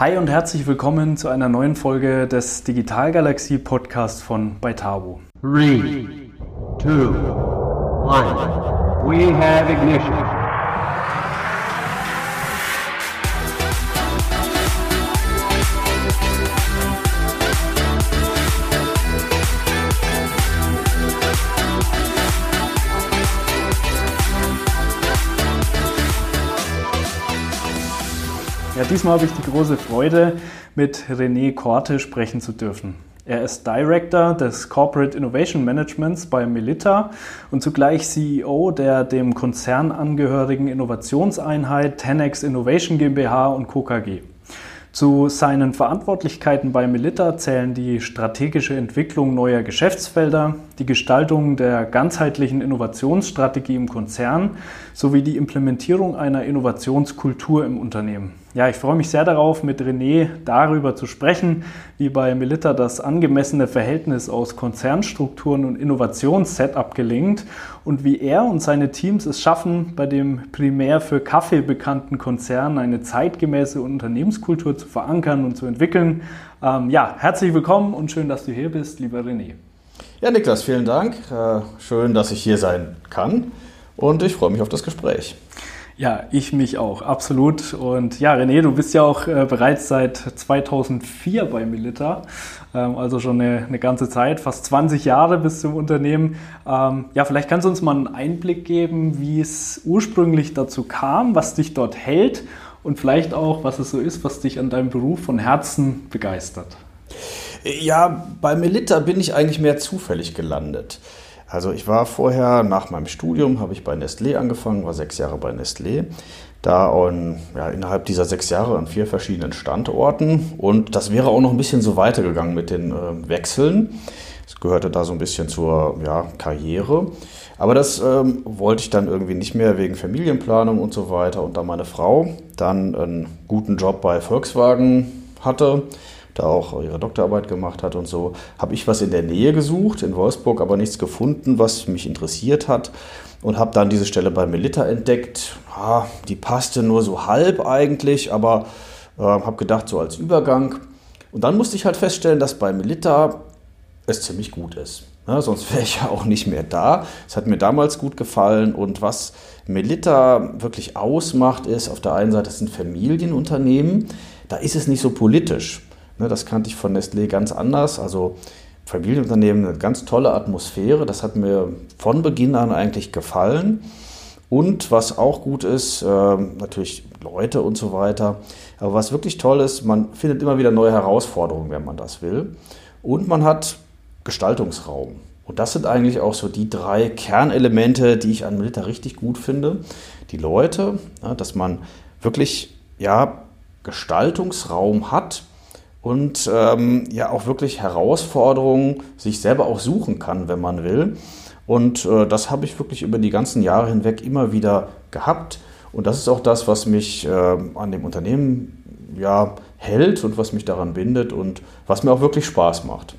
Hi und herzlich willkommen zu einer neuen Folge des Digitalgalaxie Podcasts von Beitabo. 3, 2, 1, we have ignition. Diesmal habe ich die große Freude, mit René Korte sprechen zu dürfen. Er ist Director des Corporate Innovation Managements bei Melita und zugleich CEO der dem Konzern angehörigen Innovationseinheit 10x Innovation GmbH und Co. KG. Zu seinen Verantwortlichkeiten bei Melita zählen die strategische Entwicklung neuer Geschäftsfelder, die Gestaltung der ganzheitlichen Innovationsstrategie im Konzern sowie die Implementierung einer Innovationskultur im Unternehmen. Ja, ich freue mich sehr darauf, mit René darüber zu sprechen, wie bei Melita das angemessene Verhältnis aus Konzernstrukturen und Innovationssetup gelingt und wie er und seine Teams es schaffen, bei dem primär für Kaffee bekannten Konzern eine zeitgemäße Unternehmenskultur zu verankern und zu entwickeln. Ähm, ja, herzlich willkommen und schön, dass du hier bist, lieber René. Ja, Niklas, vielen Dank. Äh, schön, dass ich hier sein kann und ich freue mich auf das Gespräch. Ja, ich mich auch, absolut. Und ja, René, du bist ja auch äh, bereits seit 2004 bei Milita, ähm, also schon eine, eine, ganze Zeit, fast 20 Jahre bis zum Unternehmen. Ähm, ja, vielleicht kannst du uns mal einen Einblick geben, wie es ursprünglich dazu kam, was dich dort hält und vielleicht auch, was es so ist, was dich an deinem Beruf von Herzen begeistert. Ja, bei Melita bin ich eigentlich mehr zufällig gelandet. Also ich war vorher, nach meinem Studium, habe ich bei Nestlé angefangen, war sechs Jahre bei Nestlé. Da on, ja, innerhalb dieser sechs Jahre an vier verschiedenen Standorten. Und das wäre auch noch ein bisschen so weitergegangen mit den äh, Wechseln. Das gehörte da so ein bisschen zur ja, Karriere. Aber das ähm, wollte ich dann irgendwie nicht mehr wegen Familienplanung und so weiter. Und da meine Frau dann einen guten Job bei Volkswagen hatte, da auch ihre Doktorarbeit gemacht hat und so, habe ich was in der Nähe gesucht, in Wolfsburg, aber nichts gefunden, was mich interessiert hat und habe dann diese Stelle bei Melita entdeckt. Ja, die passte nur so halb eigentlich, aber äh, habe gedacht, so als Übergang. Und dann musste ich halt feststellen, dass bei Melita es ziemlich gut ist. Ja, sonst wäre ich ja auch nicht mehr da. Es hat mir damals gut gefallen und was Melita wirklich ausmacht, ist auf der einen Seite, es sind Familienunternehmen, da ist es nicht so politisch. Ne, das kannte ich von Nestlé ganz anders. Also Familienunternehmen, eine ganz tolle Atmosphäre. Das hat mir von Beginn an eigentlich gefallen. Und was auch gut ist, äh, natürlich Leute und so weiter. Aber was wirklich toll ist, man findet immer wieder neue Herausforderungen, wenn man das will. Und man hat Gestaltungsraum. Und das sind eigentlich auch so die drei Kernelemente, die ich an Milita richtig gut finde. Die Leute, ja, dass man wirklich ja, Gestaltungsraum hat, und ähm, ja auch wirklich Herausforderungen sich selber auch suchen kann, wenn man will. Und äh, das habe ich wirklich über die ganzen Jahre hinweg immer wieder gehabt. Und das ist auch das, was mich äh, an dem Unternehmen ja, hält und was mich daran bindet und was mir auch wirklich Spaß macht.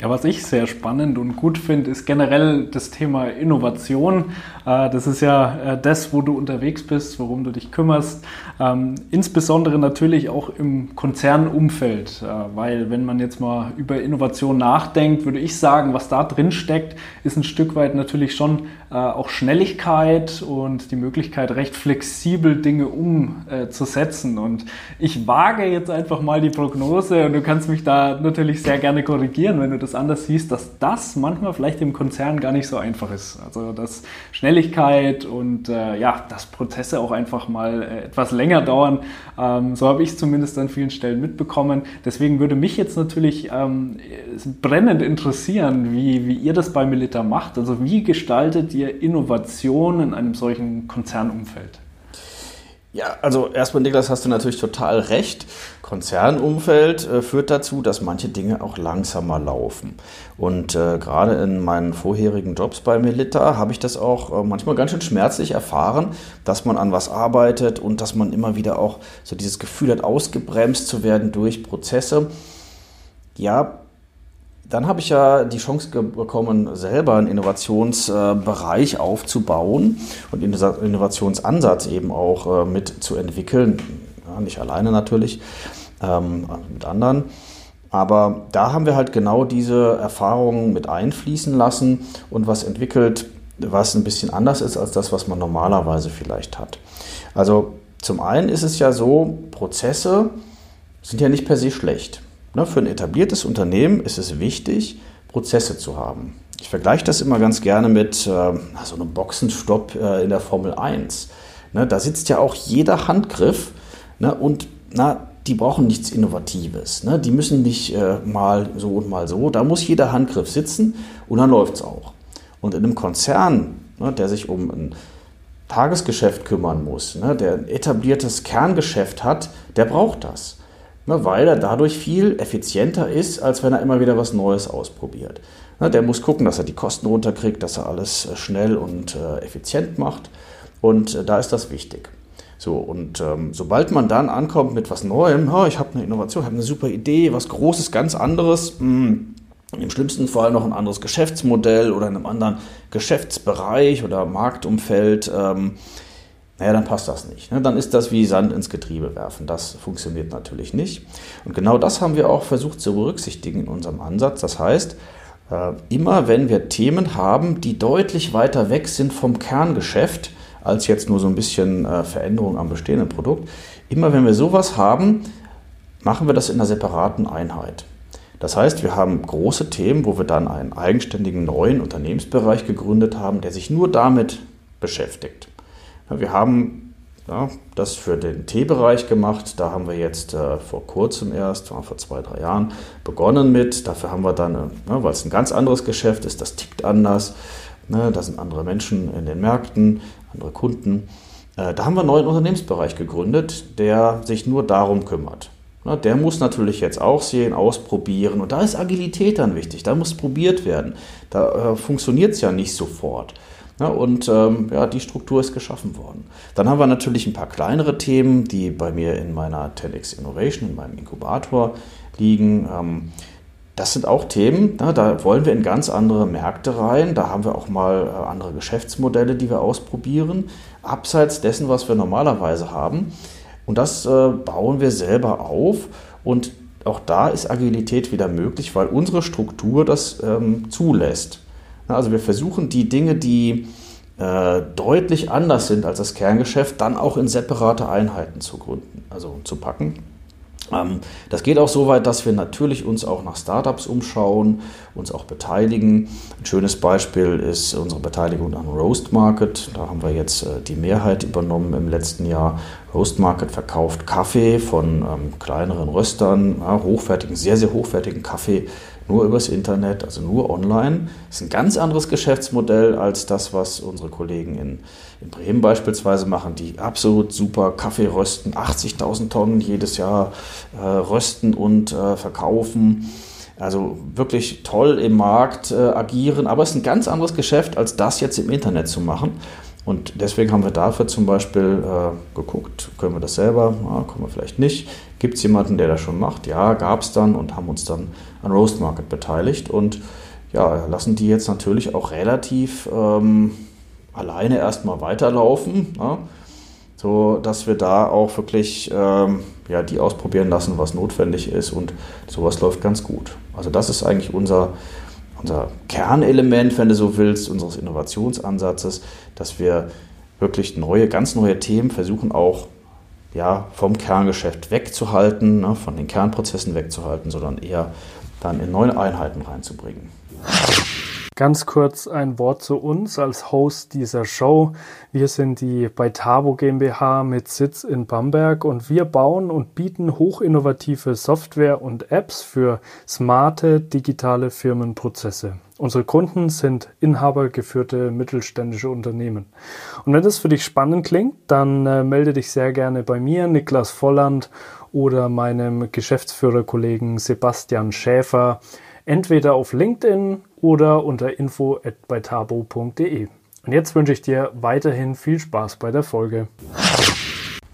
Ja, was ich sehr spannend und gut finde, ist generell das Thema Innovation. Äh, das ist ja äh, das, wo du unterwegs bist, worum du dich kümmerst. Ähm, insbesondere natürlich auch im Konzernumfeld, äh, weil wenn man jetzt mal über Innovation nachdenkt, würde ich sagen, was da drin steckt, ist ein Stück weit natürlich schon auch Schnelligkeit und die Möglichkeit, recht flexibel Dinge umzusetzen. Und ich wage jetzt einfach mal die Prognose und du kannst mich da natürlich sehr gerne korrigieren, wenn du das das anders siehst, dass das manchmal vielleicht im Konzern gar nicht so einfach ist. Also dass Schnelligkeit und äh, ja, dass Prozesse auch einfach mal äh, etwas länger dauern. Ähm, so habe ich es zumindest an vielen Stellen mitbekommen. Deswegen würde mich jetzt natürlich ähm, brennend interessieren, wie, wie ihr das bei Milita macht. Also wie gestaltet ihr Innovation in einem solchen Konzernumfeld? Ja, also erstmal, Niklas, hast du natürlich total recht. Konzernumfeld äh, führt dazu, dass manche Dinge auch langsamer laufen. Und äh, gerade in meinen vorherigen Jobs bei Melita habe ich das auch äh, manchmal ganz schön schmerzlich erfahren, dass man an was arbeitet und dass man immer wieder auch so dieses Gefühl hat, ausgebremst zu werden durch Prozesse. Ja, dann habe ich ja die Chance bekommen, selber einen Innovationsbereich aufzubauen und Innovationsansatz eben auch äh, mit zu entwickeln. Ja, nicht alleine natürlich. ähm, mit anderen. Aber da haben wir halt genau diese Erfahrungen mit einfließen lassen und was entwickelt, was ein bisschen anders ist als das, was man normalerweise vielleicht hat. Also zum einen ist es ja so, Prozesse sind ja nicht per se schlecht. Ne, für ein etabliertes Unternehmen ist es wichtig, Prozesse zu haben. Ich vergleiche das immer ganz gerne mit äh, so einem Boxenstopp äh, in der Formel 1. Ne, da sitzt ja auch jeder Handgriff ne, und die brauchen nichts Innovatives. Die müssen nicht äh, mal so und mal so. Da muss jeder Handgriff sitzen und dann läuft es auch. Und in einem Konzern, der sich um ein Tagesgeschäft kümmern muss, der ein etabliertes Kerngeschäft hat, der braucht das. Ne, weil er dadurch viel effizienter ist, als wenn er immer wieder was Neues ausprobiert. Ne, der muss gucken, dass er die Kosten runterkriegt, dass er alles äh, schnell und äh, effizient macht. Und äh, da ist das wichtig. So, und ähm, sobald man dann ankommt mit was Neuem, oh, ich habe eine Innovation, habe eine super Idee, was Großes, ganz anderes, mh, hm, im schlimmsten Fall noch ein anderes Geschäftsmodell oder in einem anderen Geschäftsbereich oder Marktumfeld, ähm, naja, dann passt das nicht. Ne? Dann ist das wie Sand ins Getriebe werfen. Das funktioniert natürlich nicht. Und genau das haben wir auch versucht zu berücksichtigen in unserem Ansatz. Das heißt, äh, immer wenn wir Themen haben, die deutlich weiter weg sind vom Kerngeschäft, als jetzt nur so ein bisschen äh, Veränderung am bestehenden Produkt. Immer wenn wir sowas haben, machen wir das in einer separaten Einheit. Das heißt, wir haben große Themen, wo wir dann einen eigenständigen neuen Unternehmensbereich gegründet haben, der sich nur damit beschäftigt. Wir haben ja, das für den T-Bereich gemacht. Da haben wir jetzt äh, vor kurzem erst, vor zwei, drei Jahren, begonnen mit. Dafür haben wir dann, äh, weil es ein ganz anderes Geschäft ist, das tickt anders. Ne, da sind andere Menschen in den Märkten, andere Kunden. Äh, da haben wir einen neuen Unternehmensbereich gegründet, der sich nur darum kümmert. Ne, der muss natürlich jetzt auch sehen, ausprobieren. Und da ist Agilität dann wichtig. Da muss probiert werden. Da äh, funktioniert es ja nicht sofort. Ne, und ähm, ja, die Struktur ist geschaffen worden. Dann haben wir natürlich ein paar kleinere Themen, die bei mir in meiner 10x Innovation, in meinem Inkubator liegen. Ähm, das sind auch Themen, ne, da wollen wir in ganz andere Märkte rein. Da haben wir auch mal äh, andere Geschäftsmodelle, die wir ausprobieren, abseits dessen, was wir normalerweise haben. Und das äh, bauen wir selber auf. Und auch da ist Agilität wieder möglich, weil unsere Struktur das ähm, zulässt. Also wir versuchen die Dinge, die äh, deutlich anders sind als das Kerngeschäft, dann auch in separate Einheiten zu gründen, also zu packen. Ähm, das geht auch so weit, dass wir natürlich uns auch nach Startups umschauen, uns auch beteiligen. Ein schönes Beispiel ist unsere Beteiligung an Roast Market. Da haben wir jetzt äh, die Mehrheit übernommen im letzten Jahr. Roast Market verkauft Kaffee von ähm, kleineren Röstern, ja, hochwertigen, sehr, sehr hochwertigen Kaffee nur übers Internet, also nur online. Das ist ein ganz anderes Geschäftsmodell als das, was unsere Kollegen in, in Bremen beispielsweise machen, die absolut super Kaffee rösten, 80.000 Tonnen jedes Jahr äh, rösten und äh, verkaufen. Also wirklich toll im Markt äh, agieren, aber es ist ein ganz anderes Geschäft, als das jetzt im Internet zu machen. Und deswegen haben wir dafür zum Beispiel äh, geguckt, können wir das selber, ja, können wir vielleicht nicht. Gibt es jemanden, der das schon macht? Ja, gab es dann und haben uns dann an Roast Market beteiligt. Und ja, lassen die jetzt natürlich auch relativ ähm, alleine erstmal weiterlaufen, ja, so dass wir da auch wirklich ähm, ja, die ausprobieren lassen, was notwendig ist. Und sowas läuft ganz gut. Also das ist eigentlich unser, unser Kernelement, wenn du so willst, unseres Innovationsansatzes, dass wir wirklich neue, ganz neue Themen versuchen auch ja, vom Kerngeschäft wegzuhalten, ne, von den Kernprozessen wegzuhalten, sondern eher dann in neue Einheiten reinzubringen. Ganz kurz ein Wort zu uns als Host dieser Show. Wir sind die Beitabo GmbH mit Sitz in Bamberg und wir bauen und bieten hochinnovative Software und Apps für smarte digitale Firmenprozesse. Unsere Kunden sind inhabergeführte mittelständische Unternehmen. Und wenn das für dich spannend klingt, dann äh, melde dich sehr gerne bei mir, Niklas Volland oder meinem Geschäftsführerkollegen Sebastian Schäfer, entweder auf LinkedIn oder unter info@beitabo.de. Und jetzt wünsche ich dir weiterhin viel Spaß bei der Folge.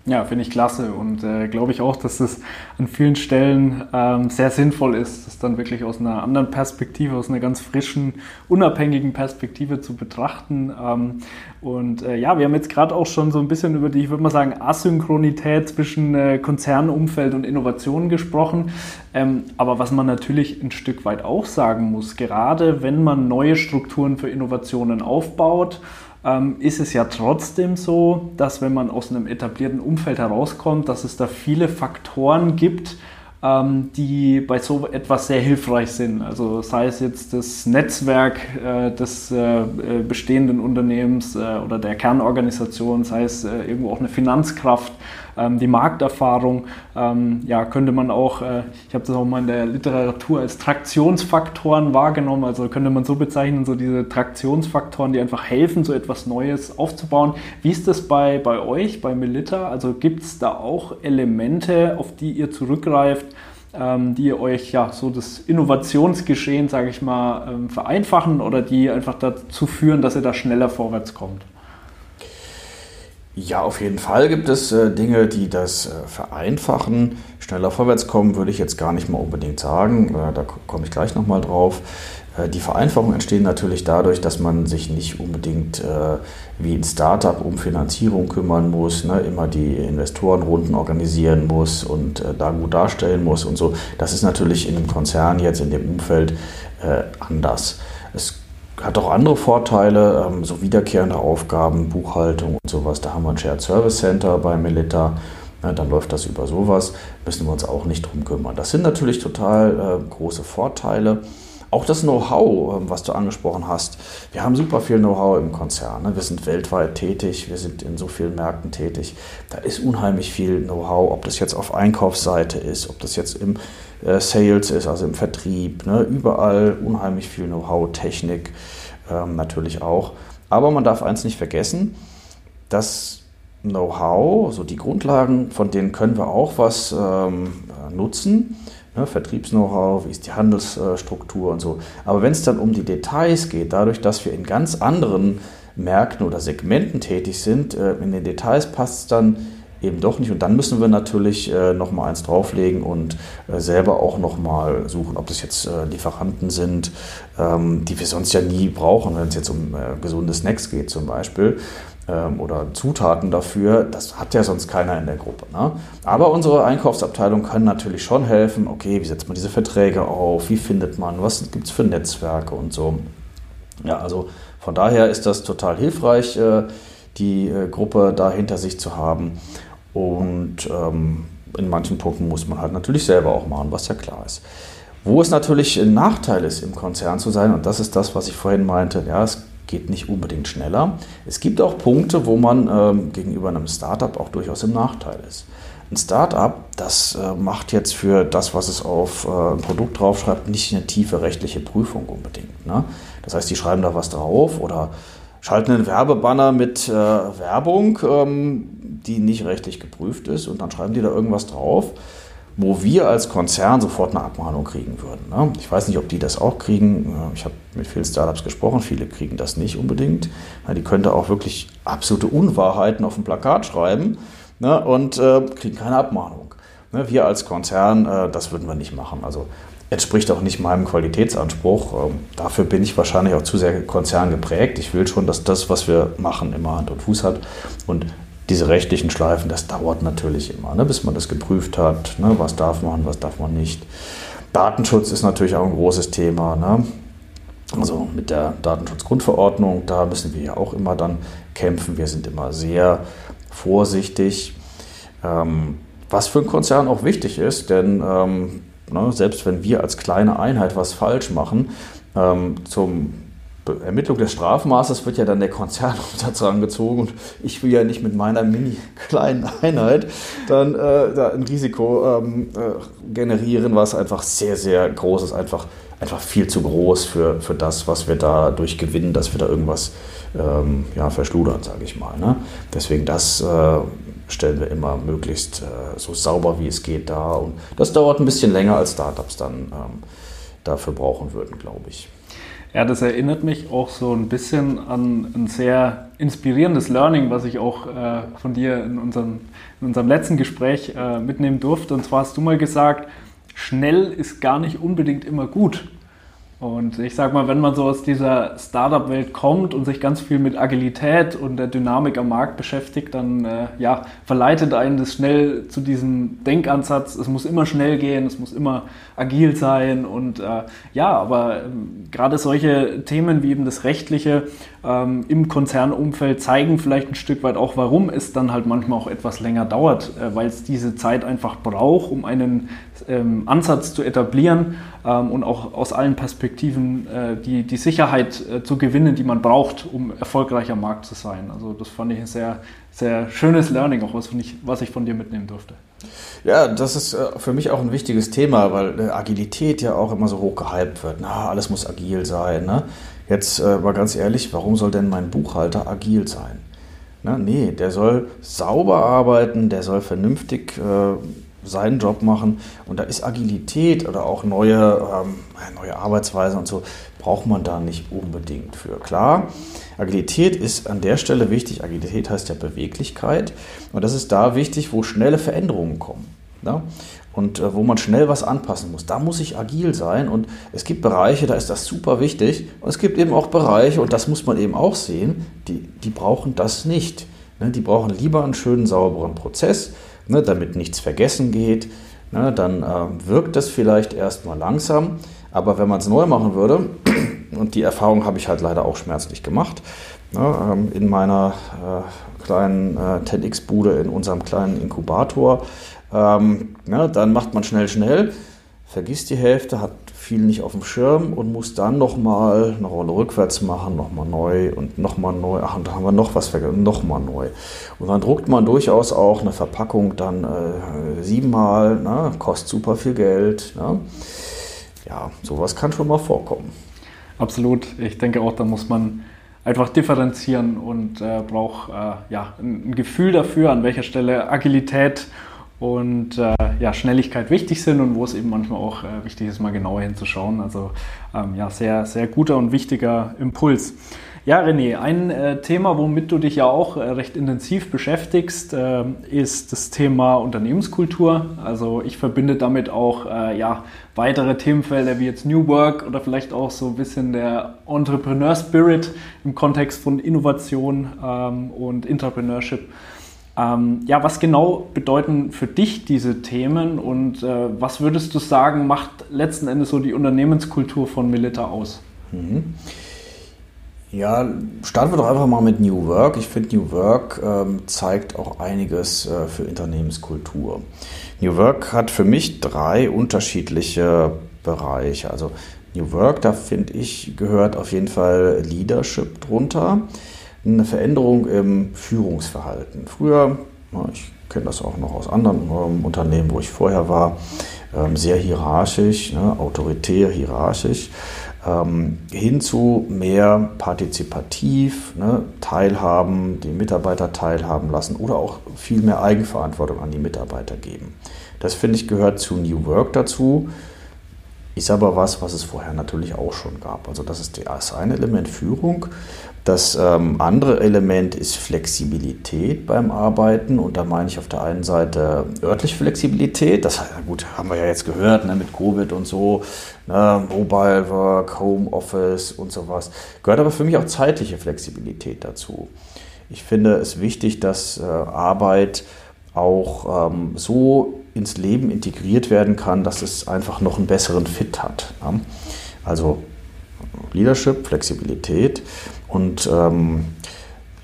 Ja, finde ich klasse und äh, glaube ich auch, dass das an vielen Stellen ähm, sehr sinnvoll ist, das dann wirklich aus einer anderen Perspektive, aus einer ganz frischen, unabhängigen Perspektive zu betrachten. Ähm, und äh, ja, wir haben jetzt gerade auch schon so ein bisschen über die, ich würde mal sagen, Asynchronität zwischen äh, Konzernumfeld und Innovation gesprochen. Ähm, aber was man natürlich ein Stück weit auch sagen muss, gerade wenn man neue Strukturen für Innovationen aufbaut, ähm, ist es ja trotzdem so, dass wenn man aus einem etablierten Umfeld herauskommt, dass es da viele Faktoren gibt, ähm, die bei so etwas sehr hilfreich sind. Also sei es jetzt das Netzwerk äh, des äh, äh bestehenden Unternehmens äh, oder der Kernorganisation, sei es äh, irgendwo auch eine Finanzkraft ähm, die Markterfahrung, ähm, ja, könnte man auch, äh, ich habe das auch mal in der Literatur als Traktionsfaktoren wahrgenommen, also könnte man so bezeichnen, so diese Traktionsfaktoren, die einfach helfen, so etwas Neues aufzubauen. Wie ist das bei, bei euch, bei Melita? Also gibt es da auch Elemente, auf die ihr zurückgreift, ähm, die euch ja so das Innovationsgeschehen, sage ich mal, ähm, vereinfachen oder die einfach dazu führen, dass ihr da schneller vorwärts kommt? Ja, auf jeden Fall gibt es äh, Dinge, die das äh, vereinfachen. Schneller vorwärts kommen würde ich jetzt gar nicht mal unbedingt sagen. Äh, da komme ich gleich nochmal drauf. Äh, die Vereinfachungen entstehen natürlich dadurch, dass man sich nicht unbedingt äh, wie ein Startup um Finanzierung kümmern muss, ne? immer die Investorenrunden organisieren muss und äh, da gut darstellen muss und so. Das ist natürlich in einem Konzern jetzt in dem Umfeld anders. Es hat auch andere Vorteile, ähm, so wiederkehrende Aufgaben, Buchhaltung und sowas. Da haben wir ein Shared Service Center bei Melita. Ja, dann läuft das über sowas, müssen wir uns auch nicht drum kümmern. Das sind natürlich total äh, große Vorteile. Auch das Know-how, ähm, was du angesprochen hast. Wir haben super viel Know-how im Konzern. Ne? Wir sind weltweit tätig, wir sind in so vielen Märkten tätig. Da ist unheimlich viel Know-how, ob das jetzt auf Einkaufsseite ist, ob das jetzt im äh, Sales ist, also im Vertrieb. Ne? Überall unheimlich viel Know-how, Technik ähm, natürlich auch. Aber man darf eins nicht vergessen, das Know-how, so die Grundlagen, von denen können wir auch was ähm, nutzen. Ne, Vertriebs-Know-how, wie ist die Handelsstruktur und so. Aber wenn es dann um die Details geht, dadurch, dass wir in ganz anderen Märkten oder Segmenten tätig sind, äh, in den Details passt es dann eben doch nicht. Und dann müssen wir natürlich äh, nochmal eins drauflegen und äh, selber auch nochmal suchen, ob das jetzt äh, Lieferanten sind, ähm, die wir sonst ja nie brauchen, wenn es jetzt um äh, gesunde Snacks geht zum Beispiel oder Zutaten dafür. Das hat ja sonst keiner in der Gruppe. Ne? Aber unsere Einkaufsabteilung kann natürlich schon helfen. Okay, wie setzt man diese Verträge auf? Wie findet man? Was gibt es für Netzwerke und so? Ja, also von daher ist das total hilfreich, äh, die äh, Gruppe da hinter sich zu haben. Und ähm, in manchen Punkten muss man halt natürlich selber auch machen, was ja klar ist. Wo es natürlich ein Nachteil ist, im Konzern zu sein, und das ist das, was ich vorhin meinte, ja, es geht nicht unbedingt schneller. Es gibt auch Punkte, wo man ähm, gegenüber einem Startup auch durchaus im Nachteil ist. Ein Startup, das äh, macht jetzt für das, was es auf äh, ein Produkt draufschreibt, nicht eine tiefe rechtliche Prüfung unbedingt. Ne? Das heißt, die schreiben da was drauf oder schalten einen Werbebanner mit äh, Werbung, ähm, die nicht rechtlich geprüft ist und dann schreiben die da irgendwas drauf, wo wir als Konzern sofort eine Abmahnung kriegen würden. Ne? Ich weiß nicht, ob die das auch kriegen. Ich habe mit vielen Startups gesprochen, viele kriegen das nicht unbedingt. Die können da auch wirklich absolute Unwahrheiten auf dem Plakat schreiben ne? und äh, kriegen keine Abmahnung. Ne? Wir als Konzern, äh, das würden wir nicht machen. Also entspricht auch nicht meinem Qualitätsanspruch. Ähm, dafür bin ich wahrscheinlich auch zu sehr Konzern geprägt. Ich will schon, dass das, was wir machen, immer Hand und Fuß hat. Und diese rechtlichen Schleifen, das dauert natürlich immer, ne, bis man das geprüft hat. Ne, was darf man, was darf man nicht. Datenschutz ist natürlich auch ein großes Thema. Ne? Also mit der Datenschutzgrundverordnung, da müssen wir ja auch immer dann kämpfen. Wir sind immer sehr vorsichtig. Ähm, was für einen Konzern auch wichtig ist, denn ähm, Ne? Selbst wenn wir als kleine Einheit was falsch machen, ähm, zum Ermittlung des Strafmaßes wird ja dann der Konzern unter gezogen und ich will ja nicht mit meiner mini kleinen Einheit dann äh, da ein Risiko ähm, äh, generieren, was einfach sehr, sehr groß ist, einfach, einfach viel zu groß für, für das, was wir dadurch gewinnen, dass wir da irgendwas ähm, ja, verschludern, sage ich mal. Ne? Deswegen das äh, stellen wir immer möglichst äh, so sauber wie es geht da. Und das dauert ein bisschen länger, als Startups dann ähm, dafür brauchen würden, glaube ich. Ja, das erinnert mich auch so ein bisschen an ein sehr inspirierendes Learning, was ich auch äh, von dir in unserem, in unserem letzten Gespräch äh, mitnehmen durfte. Und zwar hast du mal gesagt, schnell ist gar nicht unbedingt immer gut. Und ich sag mal, wenn man so aus dieser Startup-Welt kommt und sich ganz viel mit Agilität und der Dynamik am Markt beschäftigt, dann äh, ja, verleitet einen das schnell zu diesem Denkansatz, es muss immer schnell gehen, es muss immer agil sein. Und äh, ja, aber ähm, gerade solche Themen wie eben das Rechtliche ähm, im Konzernumfeld zeigen vielleicht ein Stück weit auch, warum es dann halt manchmal auch etwas länger dauert, äh, weil es diese Zeit einfach braucht, um einen ähm, Ansatz zu etablieren ähm, und auch aus allen Perspektiven äh, die, die Sicherheit äh, zu gewinnen, die man braucht, um erfolgreicher Markt zu sein. Also das fand ich ein sehr, sehr schönes Learning, auch was, ich, was ich von dir mitnehmen durfte. Ja, das ist äh, für mich auch ein wichtiges Thema, weil äh, Agilität ja auch immer so hoch gehypt wird. Na, alles muss agil sein. Ne? Jetzt äh, mal ganz ehrlich, warum soll denn mein Buchhalter agil sein? Na, nee, der soll sauber arbeiten, der soll vernünftig äh, seinen Job machen. Und da ist Agilität oder auch neue, ähm, neue Arbeitsweisen und so, braucht man da nicht unbedingt für. Klar, Agilität ist an der Stelle wichtig. Agilität heißt ja Beweglichkeit. Und das ist da wichtig, wo schnelle Veränderungen kommen. Ja? Und äh, wo man schnell was anpassen muss. Da muss ich agil sein. Und es gibt Bereiche, da ist das super wichtig. Und es gibt eben auch Bereiche, und das muss man eben auch sehen, die, die brauchen das nicht. Ne? Die brauchen lieber einen schönen, sauberen Prozess ne, damit nichts vergessen geht. Ne, dann äh, wirkt das vielleicht erstmal langsam, aber wenn man es neu machen würde, und die Erfahrung habe ich halt leider auch schmerzlich gemacht, ne, ähm, in meiner äh, kleinen äh, TEDx-Bude, in unserem kleinen Inkubator, ähm, ne, dann macht man schnell, schnell, vergisst die Hälfte, hat viel nicht auf dem Schirm und muss dann nochmal eine Rolle rückwärts machen, nochmal neu und nochmal neu. Ach, und da haben wir noch was vergessen, nochmal neu. Und dann druckt man durchaus auch eine Verpackung dann äh, siebenmal, ne? kostet super viel Geld. Ne? Ja, sowas kann schon mal vorkommen. Absolut. Ich denke auch, da muss man einfach differenzieren und äh, braucht äh, ja, ein Gefühl dafür, an welcher Stelle Agilität und äh, ja, Schnelligkeit wichtig sind und wo es eben manchmal auch äh, wichtig ist, mal genauer hinzuschauen. Also ähm, ja, sehr, sehr guter und wichtiger Impuls. Ja, René, ein äh, Thema, womit du dich ja auch äh, recht intensiv beschäftigst, äh, ist das Thema Unternehmenskultur. Also ich verbinde damit auch äh, ja, weitere Themenfelder wie jetzt New Work oder vielleicht auch so ein bisschen der Entrepreneur Spirit im Kontext von Innovation ähm, und Entrepreneurship. Ähm, ja, was genau bedeuten für dich diese Themen und äh, was würdest du sagen, macht letzten Endes so die Unternehmenskultur von Melita aus? Mhm. Ja, starten wir doch einfach mal mit New Work. Ich finde, New Work ähm, zeigt auch einiges äh, für Unternehmenskultur. New Work hat für mich drei unterschiedliche Bereiche. Also New Work, da finde ich, gehört auf jeden Fall Leadership drunter eine Veränderung im Führungsverhalten. Früher, ich kenne das auch noch aus anderen ähm, Unternehmen, wo ich vorher war, ähm, sehr hierarchisch, ne, autoritär, hierarchisch, ähm, hin zu mehr partizipativ, ne, teilhaben, die Mitarbeiter teilhaben lassen oder auch viel mehr Eigenverantwortung an die Mitarbeiter geben. Das finde ich gehört zu New Work dazu. Ist aber was, was es vorher natürlich auch schon gab. Also das ist das eine Element Führung. Das ähm, andere Element ist Flexibilität beim Arbeiten. Und da meine ich auf der einen Seite örtliche Flexibilität. Das gut, haben wir ja jetzt gehört ne, mit Covid und so. Ne, Mobile Work, Home Office und sowas. Gehört aber für mich auch zeitliche Flexibilität dazu. Ich finde es wichtig, dass äh, Arbeit auch ähm, so ins Leben integriert werden kann, dass es einfach noch einen besseren Fit hat. Ne? Also Leadership, Flexibilität und ähm,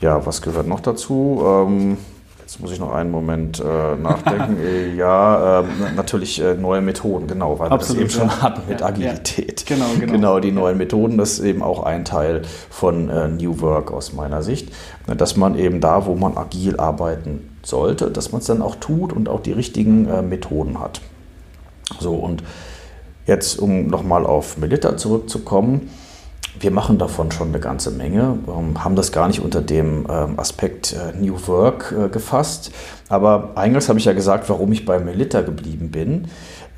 ja, was gehört noch dazu? Ähm, jetzt muss ich noch einen Moment äh, nachdenken. Ja, äh, natürlich äh, neue Methoden, genau, weil Absolut, wir das eben ja. schon hatten mit ja, Agilität. Ja. Genau, genau. genau, die neuen Methoden, das ist eben auch ein Teil von äh, New Work aus meiner Sicht, dass man eben da, wo man agil arbeiten sollte, dass man es dann auch tut und auch die richtigen äh, Methoden hat. So, und jetzt, um nochmal auf Melita zurückzukommen, wir machen davon schon eine ganze Menge, ähm, haben das gar nicht unter dem ähm, Aspekt äh, New Work äh, gefasst. Aber eingangs habe ich ja gesagt, warum ich bei Melita geblieben bin.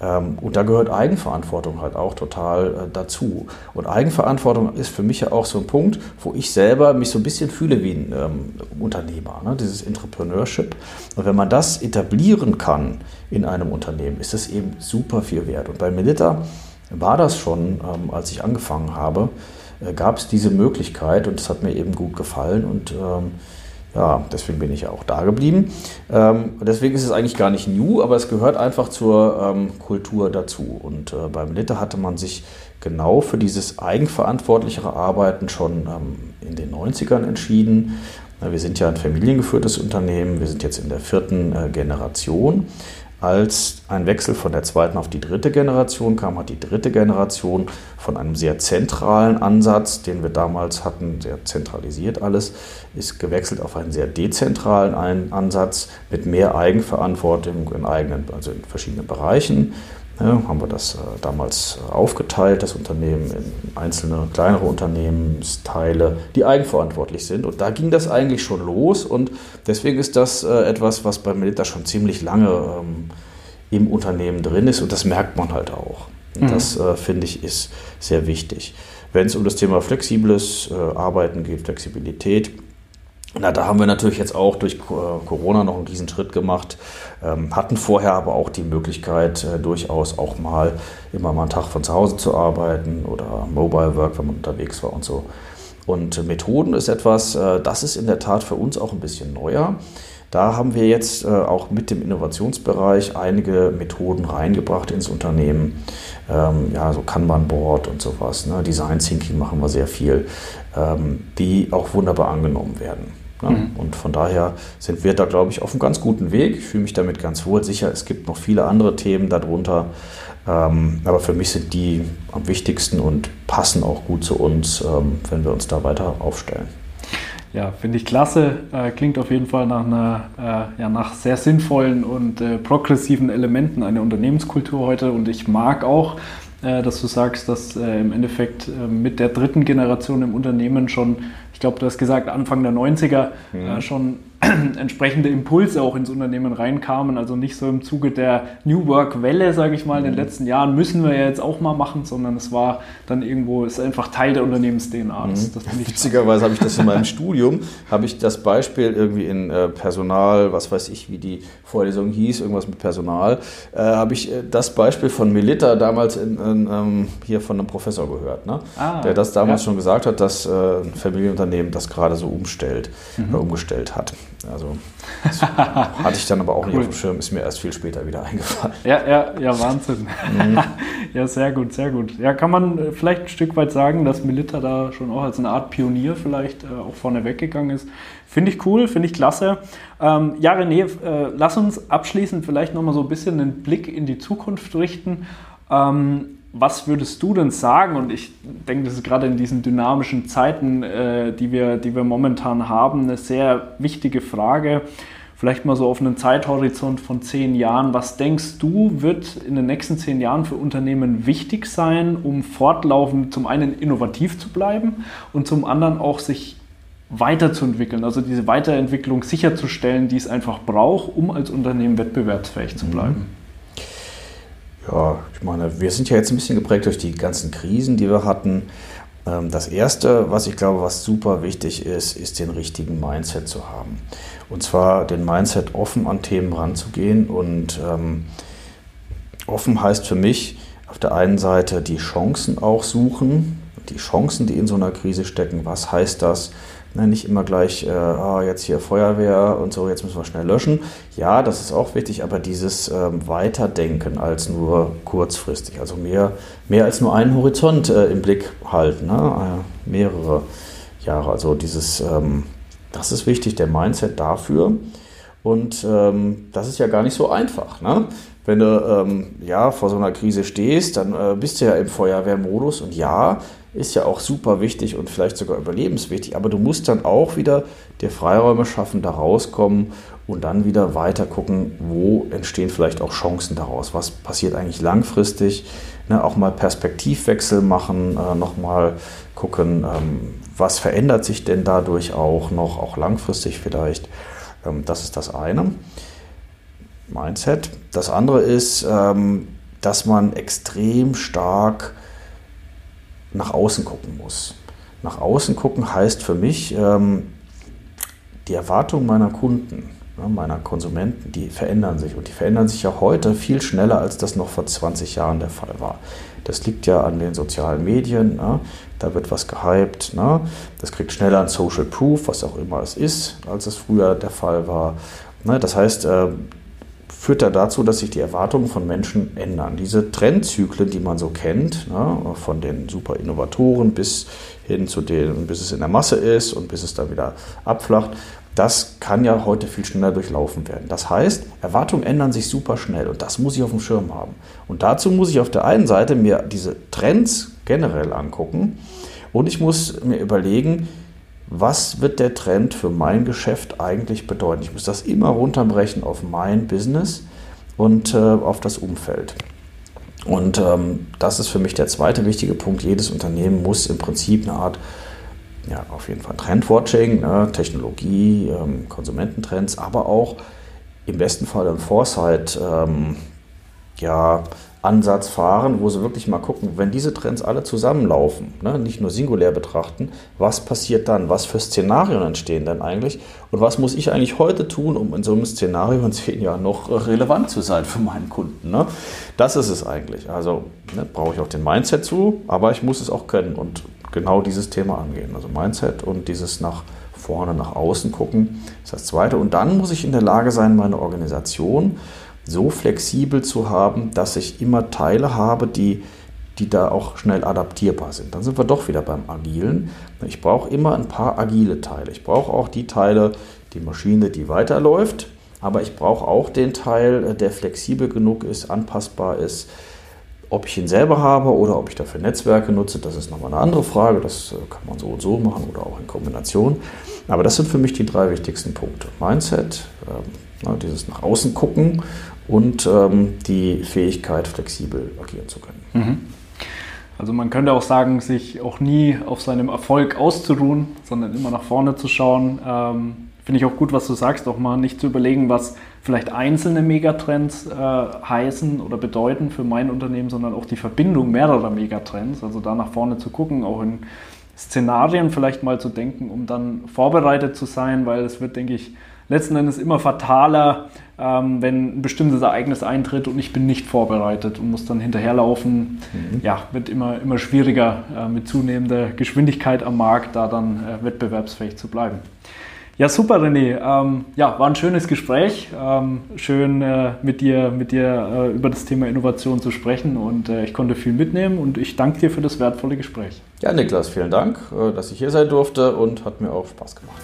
Ähm, und da gehört Eigenverantwortung halt auch total äh, dazu. Und Eigenverantwortung ist für mich ja auch so ein Punkt, wo ich selber mich so ein bisschen fühle wie ein ähm, Unternehmer, ne? dieses Entrepreneurship. Und wenn man das etablieren kann in einem Unternehmen, ist es eben super viel wert. Und bei Melita war das schon, ähm, als ich angefangen habe, äh, gab es diese Möglichkeit und es hat mir eben gut gefallen und ähm, ja, deswegen bin ich ja auch da geblieben. Ähm, deswegen ist es eigentlich gar nicht new, aber es gehört einfach zur ähm, Kultur dazu. Und äh, beim Litter hatte man sich genau für dieses eigenverantwortlichere Arbeiten schon ähm, in den 90ern entschieden. Wir sind ja ein familiengeführtes Unternehmen, wir sind jetzt in der vierten äh, Generation. Als ein Wechsel von der zweiten auf die dritte Generation kam, hat die dritte Generation von einem sehr zentralen Ansatz, den wir damals hatten, sehr zentralisiert alles, ist gewechselt auf einen sehr dezentralen Ansatz mit mehr Eigenverantwortung in eigenen, also in verschiedenen Bereichen. Ja, haben wir das äh, damals äh, aufgeteilt, das Unternehmen in einzelne kleinere Unternehmensteile, die eigenverantwortlich sind. Und da ging das eigentlich schon los und deswegen ist das äh, etwas, was bei Melita schon ziemlich lange ähm, im Unternehmen drin ist und das merkt man halt auch. Mhm. das äh, finde ich ist sehr wichtig. Wenn es um das Thema flexibles Arbeiten geht, Flexibilität, na, da haben wir natürlich jetzt auch durch Corona noch einen riesen Schritt gemacht, ähm, hatten vorher aber auch die Möglichkeit, äh, durchaus auch mal immer mal einen Tag von zu Hause zu arbeiten oder Mobile Work, wenn man unterwegs war und so. Und Methoden ist etwas, äh, das ist in der Tat für uns auch ein bisschen neuer. Da haben wir jetzt äh, auch mit dem Innovationsbereich einige Methoden reingebracht ins Unternehmen. Ähm, ja, so Kanban-Board und sowas. Ne? Design Thinking machen wir sehr viel, ähm, die auch wunderbar angenommen werden. Ne? Mhm. Und von daher sind wir da, glaube ich, auf einem ganz guten Weg. Ich fühle mich damit ganz wohl. Sicher, es gibt noch viele andere Themen darunter. Ähm, aber für mich sind die am wichtigsten und passen auch gut zu uns, ähm, wenn wir uns da weiter aufstellen. Ja, finde ich klasse. Äh, klingt auf jeden Fall nach einer, äh, ja, nach sehr sinnvollen und äh, progressiven Elementen einer Unternehmenskultur heute. Und ich mag auch, äh, dass du sagst, dass äh, im Endeffekt äh, mit der dritten Generation im Unternehmen schon, glaube, du hast gesagt, Anfang der 90er mhm. schon entsprechende Impulse auch ins Unternehmen reinkamen. Also nicht so im Zuge der New Work-Welle, sage ich mal, in den mhm. letzten Jahren müssen wir ja jetzt auch mal machen, sondern es war dann irgendwo, ist einfach Teil der Unternehmens-DNA. Mhm. Witzigerweise habe ich das in meinem Studium, habe ich das Beispiel irgendwie in äh, Personal, was weiß ich, wie die Vorlesung hieß, irgendwas mit Personal, äh, habe ich äh, das Beispiel von Melita damals in, in, ähm, hier von einem Professor gehört, ne? Ah, der das damals ja. schon gesagt hat, dass äh, ein Familienunternehmen das gerade so umstellt, mhm. umgestellt hat. Also hatte ich dann aber auch cool. nicht auf dem Schirm, ist mir erst viel später wieder eingefallen. Ja, ja, ja, Wahnsinn. Mhm. ja, sehr gut, sehr gut. Ja, kann man äh, vielleicht ein Stück weit sagen, dass Melita da schon auch als eine Art Pionier vielleicht äh, auch vorne weggegangen ist. Finde ich cool, finde ich klasse. Ähm, ja, René, äh, lass uns abschließend vielleicht nochmal so ein bisschen einen Blick in die Zukunft richten. Ähm, was würdest du denn sagen? Und ich denke, das ist gerade in diesen dynamischen Zeiten, äh, die, wir, die wir momentan haben, eine sehr wichtige Frage. Vielleicht mal so auf einen Zeithorizont von zehn Jahren. Was denkst du, wird in den nächsten zehn Jahren für Unternehmen wichtig sein, um fortlaufend zum einen innovativ zu bleiben und zum anderen auch sich weiterzuentwickeln, also diese Weiterentwicklung sicherzustellen, die es einfach braucht, um als Unternehmen wettbewerbsfähig zu mhm. bleiben? Mhm. Ja, ich meine, wir sind ja jetzt ein bisschen geprägt durch die ganzen Krisen, die wir hatten. Ähm, das Erste, was ich glaube, was super wichtig ist, ist den richtigen Mindset zu haben. Und zwar den Mindset, offen an Themen ranzugehen. Und ähm, offen heißt für mich auf der einen Seite die Chancen auch suchen, die Chancen, die in so einer Krise stecken. Was heißt das? Ne, nicht immer gleich, äh, ah, jetzt hier Feuerwehr und so, jetzt müssen wir schnell löschen. Ja, das ist auch wichtig, aber dieses ähm, Weiterdenken als nur kurzfristig, also mehr, mehr als nur einen Horizont äh, im Blick halten, ne? äh, mehrere Jahre. Also dieses, ähm, das ist wichtig, der Mindset dafür. Und ähm, das ist ja gar nicht so einfach. Ne? Wenn du ähm, ja, vor so einer Krise stehst, dann äh, bist du ja im Feuerwehrmodus und ja, ist ja auch super wichtig und vielleicht sogar überlebenswichtig, aber du musst dann auch wieder dir Freiräume schaffen, da rauskommen und dann wieder weiter gucken, wo entstehen vielleicht auch Chancen daraus. Was passiert eigentlich langfristig? Ne, auch mal Perspektivwechsel machen, äh, nochmal gucken, ähm, was verändert sich denn dadurch auch noch, auch langfristig vielleicht. Ähm, das ist das eine. Mindset. Das andere ist, ähm, dass man extrem stark nach außen gucken muss. Nach außen gucken heißt für mich, ähm, die Erwartungen meiner Kunden, ne, meiner Konsumenten, die verändern sich. Und die verändern sich ja heute viel schneller, als das noch vor 20 Jahren der Fall war. Das liegt ja an den sozialen Medien. Ne? Da wird was gehypt. Ne? Das kriegt schneller ein Social Proof, was auch immer es ist, als es früher der Fall war. Ne? Das heißt, äh, führt da dazu, dass sich die Erwartungen von Menschen ändern. Diese Trendzyklen, die man so kennt, ne, von den super Innovatoren bis hin zu denen, bis es in der Masse ist und bis es dann wieder abflacht, das kann ja heute viel schneller durchlaufen werden. Das heißt, Erwartungen ändern sich super schnell und das muss ich auf dem Schirm haben. Und dazu muss ich auf der einen Seite mir diese Trends generell angucken und ich muss mir überlegen, was wird der Trend für mein Geschäft eigentlich bedeuten. Ich muss das immer runterbrechen auf mein Business und äh, auf das Umfeld. Und ähm, das ist für mich der zweite wichtige Punkt. Jedes Unternehmen muss im Prinzip eine Art, ja, auf jeden Fall Trendwatching, ne, Technologie, ähm, Konsumententrends, aber auch im besten Fall ein Foresight, ähm, ja, Ansatz fahren, wo sie wirklich mal gucken, wenn diese Trends alle zusammenlaufen, ne, nicht nur singulär betrachten, was passiert dann, was für Szenarien entstehen dann eigentlich und was muss ich eigentlich heute tun, um in so einem Szenario in zehn Jahren noch relevant zu sein für meinen Kunden. Ne? Das ist es eigentlich. Also ne, brauche ich auch den Mindset zu, aber ich muss es auch können und genau dieses Thema angehen. Also Mindset und dieses nach vorne, nach außen gucken ist das Zweite. Und dann muss ich in der Lage sein, meine Organisation so flexibel zu haben, dass ich immer Teile habe, die, die da auch schnell adaptierbar sind. Dann sind wir doch wieder beim Agilen. Ich brauche immer ein paar agile Teile. Ich brauche auch die Teile, die Maschine, die weiterläuft, aber ich brauche auch den Teil, der flexibel genug ist, anpassbar ist. Ob ich ihn selber habe oder ob ich dafür Netzwerke nutze, das ist nochmal eine andere Frage. Das äh, kann man so und so machen oder auch in Kombination. Aber das sind für mich die drei wichtigsten Punkte. Mindset, ähm, dieses nach außen gucken und ähm, die Fähigkeit, flexibel agieren zu können. Mhm. Also man könnte auch sagen, sich auch nie auf seinem Erfolg auszuruhen, sondern immer nach vorne zu schauen. Ähm, Finde ich auch gut, was du sagst, auch mal nicht zu überlegen, was vielleicht einzelne Megatrends äh, heißen oder bedeuten für mein Unternehmen, sondern auch die Verbindung mehrerer Megatrends. Also da nach vorne zu gucken, auch in Szenarien vielleicht mal zu denken, um dann vorbereitet zu sein, weil es wird, denke ich, letzten Endes immer fataler, ähm, wenn ein bestimmtes Ereignis eintritt und ich bin nicht vorbereitet und muss dann hinterherlaufen. Mhm. Ja, wird immer, immer schwieriger äh, mit zunehmender Geschwindigkeit am Markt, da dann äh, wettbewerbsfähig zu bleiben. Ja, super, René. Ähm, ja, war ein schönes Gespräch. Ähm, schön äh, mit dir, mit dir äh, über das Thema Innovation zu sprechen und äh, ich konnte viel mitnehmen und ich danke dir für das wertvolle Gespräch. Ja, Niklas, vielen Dank, äh, dass ich hier sein durfte und hat mir auch Spaß gemacht.